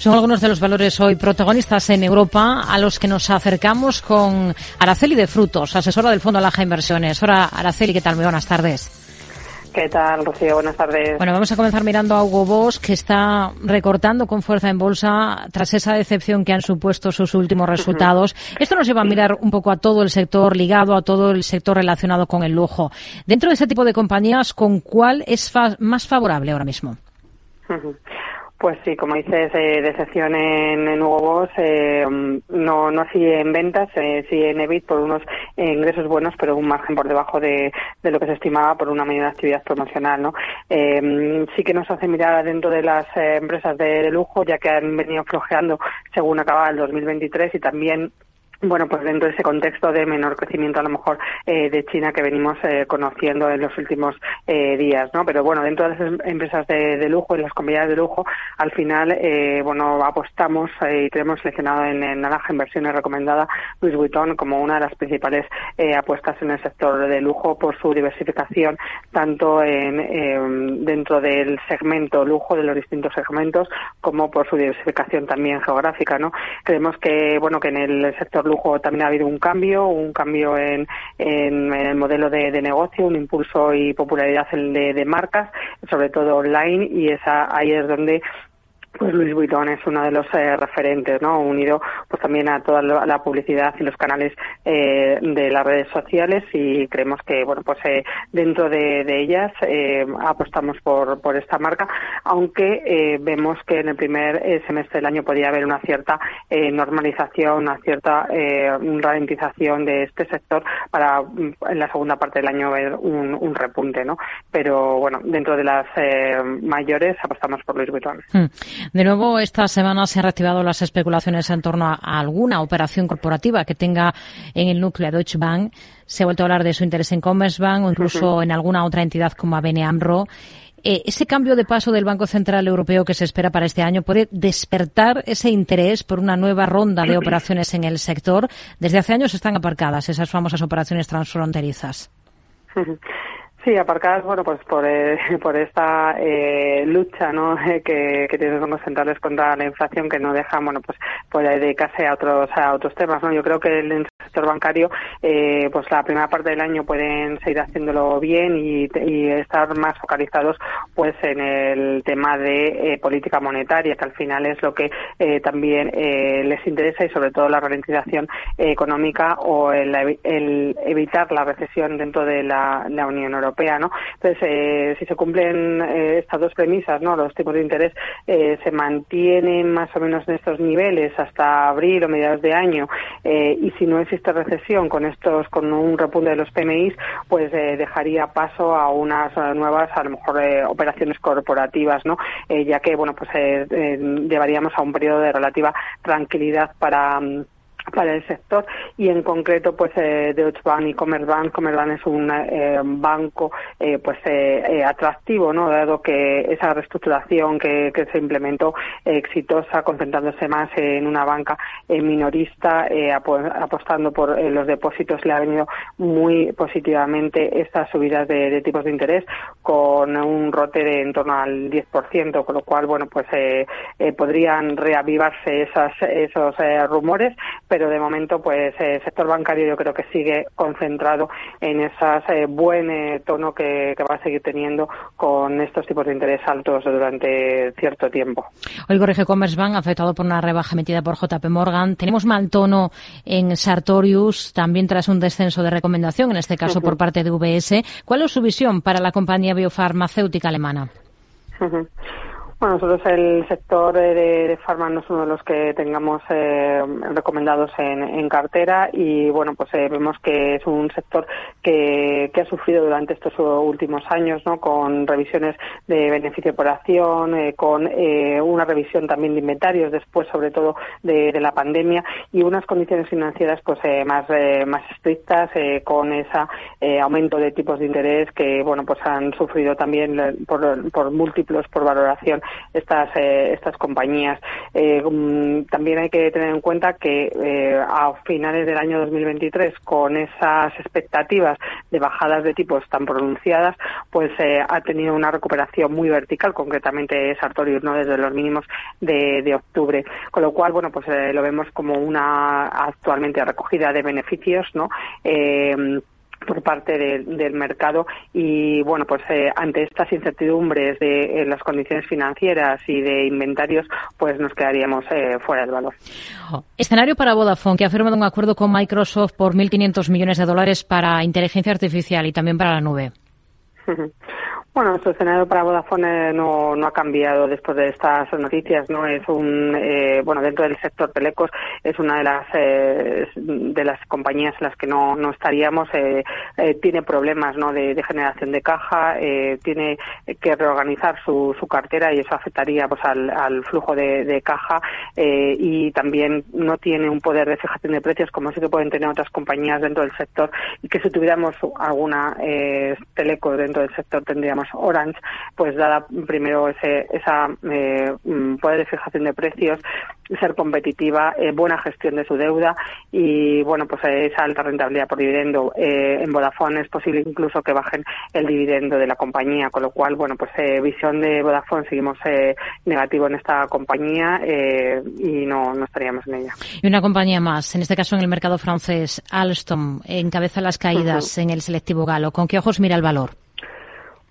Son algunos de los valores hoy protagonistas en Europa a los que nos acercamos con Araceli de Frutos, asesora del Fondo Alaja Inversiones. Hola Araceli, ¿qué tal? Muy buenas tardes. ¿Qué tal, Rocío? Buenas tardes. Bueno, vamos a comenzar mirando a Hugo Boss, que está recortando con fuerza en bolsa tras esa decepción que han supuesto sus últimos resultados. Esto nos lleva a mirar un poco a todo el sector ligado, a todo el sector relacionado con el lujo. Dentro de ese tipo de compañías, ¿con cuál es más favorable ahora mismo? Pues sí, como dices, eh, decepción en, Hugo Boss, eh, no, no así en ventas, eh, sí en EBIT por unos ingresos buenos, pero un margen por debajo de, lo que se estimaba por una de actividad promocional. ¿no? Eh, sí que nos hace mirar dentro de las eh, empresas de, de, lujo, ya que han venido flojeando según acaba el 2023 y también bueno, pues dentro de ese contexto de menor crecimiento a lo mejor eh, de China que venimos eh, conociendo en los últimos eh, días, ¿no? Pero bueno, dentro de las empresas de, de lujo y las compañías de lujo, al final, eh, bueno, apostamos eh, y tenemos seleccionado en, en Naranja Inversiones recomendada Louis Vuitton como una de las principales eh, apuestas en el sector de lujo por su diversificación tanto en, dentro del segmento lujo de los distintos segmentos como por su diversificación también geográfica, ¿no? Creemos que, bueno, que en el sector lujo también ha habido un cambio, un cambio en, en, el modelo de, de, negocio, un impulso y popularidad de, de marcas, sobre todo online, y esa ahí es donde pues Luis Vuitton es uno de los eh, referentes, ¿no? Unido pues también a toda la publicidad y los canales eh, de las redes sociales y creemos que bueno pues eh, dentro de, de ellas eh, apostamos por, por esta marca, aunque eh, vemos que en el primer eh, semestre del año podía haber una cierta normalización, una cierta ralentización de este sector para mm, en la segunda parte del año ver un, un repunte, ¿no? Pero bueno, dentro de las mayores apostamos por Luis Vuitton. Hmm. De nuevo, esta semana se han reactivado las especulaciones en torno a, alguna operación corporativa que tenga en el núcleo Deutsche Bank. Se ha vuelto a hablar de su interés en Commerzbank o incluso uh -huh. en alguna otra entidad como ABN AMRO. Eh, ese cambio de paso del Banco Central Europeo que se espera para este año puede despertar ese interés por una nueva ronda de operaciones en el sector. Desde hace años están aparcadas esas famosas operaciones transfronterizas. Sí, aparcadas, bueno, pues por, eh, por esta eh, lucha, ¿no? que, que tienen los centrales contra la inflación que no dejan, bueno, pues, pues dedicarse a otros, a otros temas, ¿no? Yo creo que el sector bancario, eh, pues la primera parte del año pueden seguir haciéndolo bien y, estar más focalizados, pues, en el tema de eh, política monetaria, que al final es lo que también les interesa y sobre todo la ralentización económica o el, el, evitar la recesión dentro de la Unión Europea. Europea, ¿no? Entonces, eh, si se cumplen eh, estas dos premisas, ¿no? Los tipos de interés eh, se mantienen más o menos en estos niveles hasta abril o mediados de año y si no existe recesión con estos, con un repunte de los PMIs, pues dejaría paso a unas nuevas, a lo mejor, operaciones corporativas, ¿no? ya que, bueno, pues llevaríamos a un periodo de relativa tranquilidad para para el sector y en concreto pues eh, Deutsche Bank y Commerzbank. Commerzbank es un eh, banco eh, pues eh, eh, atractivo no dado que esa reestructuración que, que se implementó exitosa concentrándose más en una banca minorista ap apostando por los depósitos le ha venido muy positivamente estas subidas de, de, tipos de interés con un rote de en torno al 10% con lo cual bueno pues podrían reavivarse esas, esos rumores pero de momento pues el eh, sector bancario yo creo que sigue concentrado en ese eh, buen eh, tono que, que, va a seguir teniendo con estos tipos de interés altos durante cierto tiempo. Hoy corrige Commerzbank afectado por una rebaja emitida por JP Morgan. Tenemos mal tono en Sartorius también tras un descenso de recomendación, en este caso uh -huh. por parte de VS. ¿Cuál es su visión para la compañía biofarmacéutica alemana? Uh -huh. Bueno, nosotros el sector de, de no es uno de los que tengamos eh, recomendados en, en, cartera y bueno, pues eh, vemos que es un sector que, ha sufrido durante estos últimos años, ¿no? Con revisiones de beneficio por acción, eh, con una revisión también de inventarios después, sobre todo de, la pandemia y unas condiciones financieras pues más más estrictas con ese aumento de tipos de interés que bueno pues han sufrido también por, por múltiplos por valoración estas estas compañías. Mm, también hay que tener en cuenta que a finales del año 2023, con esas expectativas de bajadas de tipos tan pronunciadas, pues ha tenido una recuperación muy vertical, concretamente Sartorius, ¿no? desde los mínimos de, de octubre. Con lo cual, bueno, pues lo vemos como una actualmente recogida de beneficios, ¿no? Eh, por parte del mercado y bueno pues eh, ante estas incertidumbres de las condiciones financieras y de inventarios pues nos quedaríamos eh, fuera del valor. Escenario para Vodafone que ha firmado un acuerdo con Microsoft por 1.500 millones de dólares para inteligencia artificial y también para la nube. Bueno, nuestro escenario para Vodafone no, no ha cambiado después de estas noticias, ¿no? Es un, eh, bueno, dentro del sector telecos es una de las, eh, de las compañías en las que no, no estaríamos, eh, tiene problemas, ¿no? De, generación de caja, tiene que reorganizar su, su cartera y eso afectaría, pues, al, flujo de, de caja, y también no tiene un poder de fijación de precios como sí que pueden tener otras compañías dentro del sector y que si tuviéramos alguna, teleco dentro del sector tendríamos Orange, pues dada primero ese esa eh, mm, poder de fijación de precios, ser competitiva, eh, buena gestión de su deuda y bueno pues esa alta rentabilidad por dividendo eh, en Vodafone es posible incluso que bajen el dividendo de la compañía, con lo cual bueno pues visión de Vodafone seguimos negativo en esta compañía y no, no estaríamos en ella. Y una compañía más, en este caso en el mercado francés, Alstom encabeza las caídas en el selectivo galo. ¿Con qué ojos mira el valor?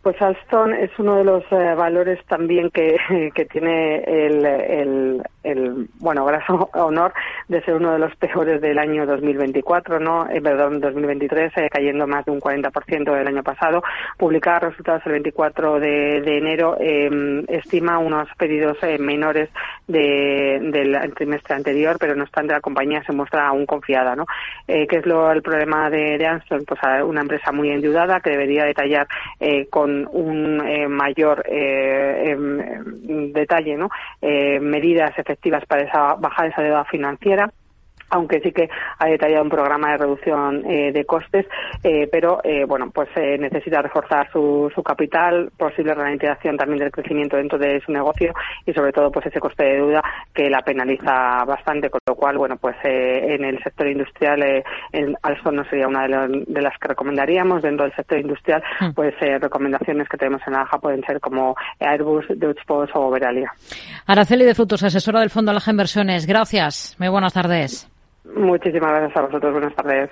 Pues Alstom es uno de los eh, valores también que, que tiene el, el, el, bueno, graso honor de ser uno de los peores del año 2024, ¿no? Eh, perdón, 2023, eh, cayendo más de un 40% del año pasado. Publicar resultados el 24 de, enero em, estima unos pedidos eh, menores de, del trimestre anterior, pero no obstante la compañía se muestra aún confiada, ¿no? ¿Qué es lo, el problema de, de? Pues una empresa muy endeudada que debería detallar con un eh, mayor eh, em, detalle, ¿no? Eh, medidas efectivas para esa, bajar esa deuda financiera aunque sí que ha detallado un programa de reducción eh, de costes, eh, pero eh, bueno, pues necesita reforzar su, su capital, posible ralentización también del crecimiento dentro de su negocio y sobre todo pues ese coste de deuda que la penaliza bastante, con lo cual bueno pues en el sector industrial el Alstom no sería una de, las que recomendaríamos dentro del sector industrial, hmm. pues recomendaciones que tenemos en Alja pueden ser como Airbus, Deutsche Post o Veralia. Araceli de Frutos, asesora del Fondo Alja Inversiones. Gracias. Muy buenas tardes. Muchísimas gracias a vosotros. Buenas tardes.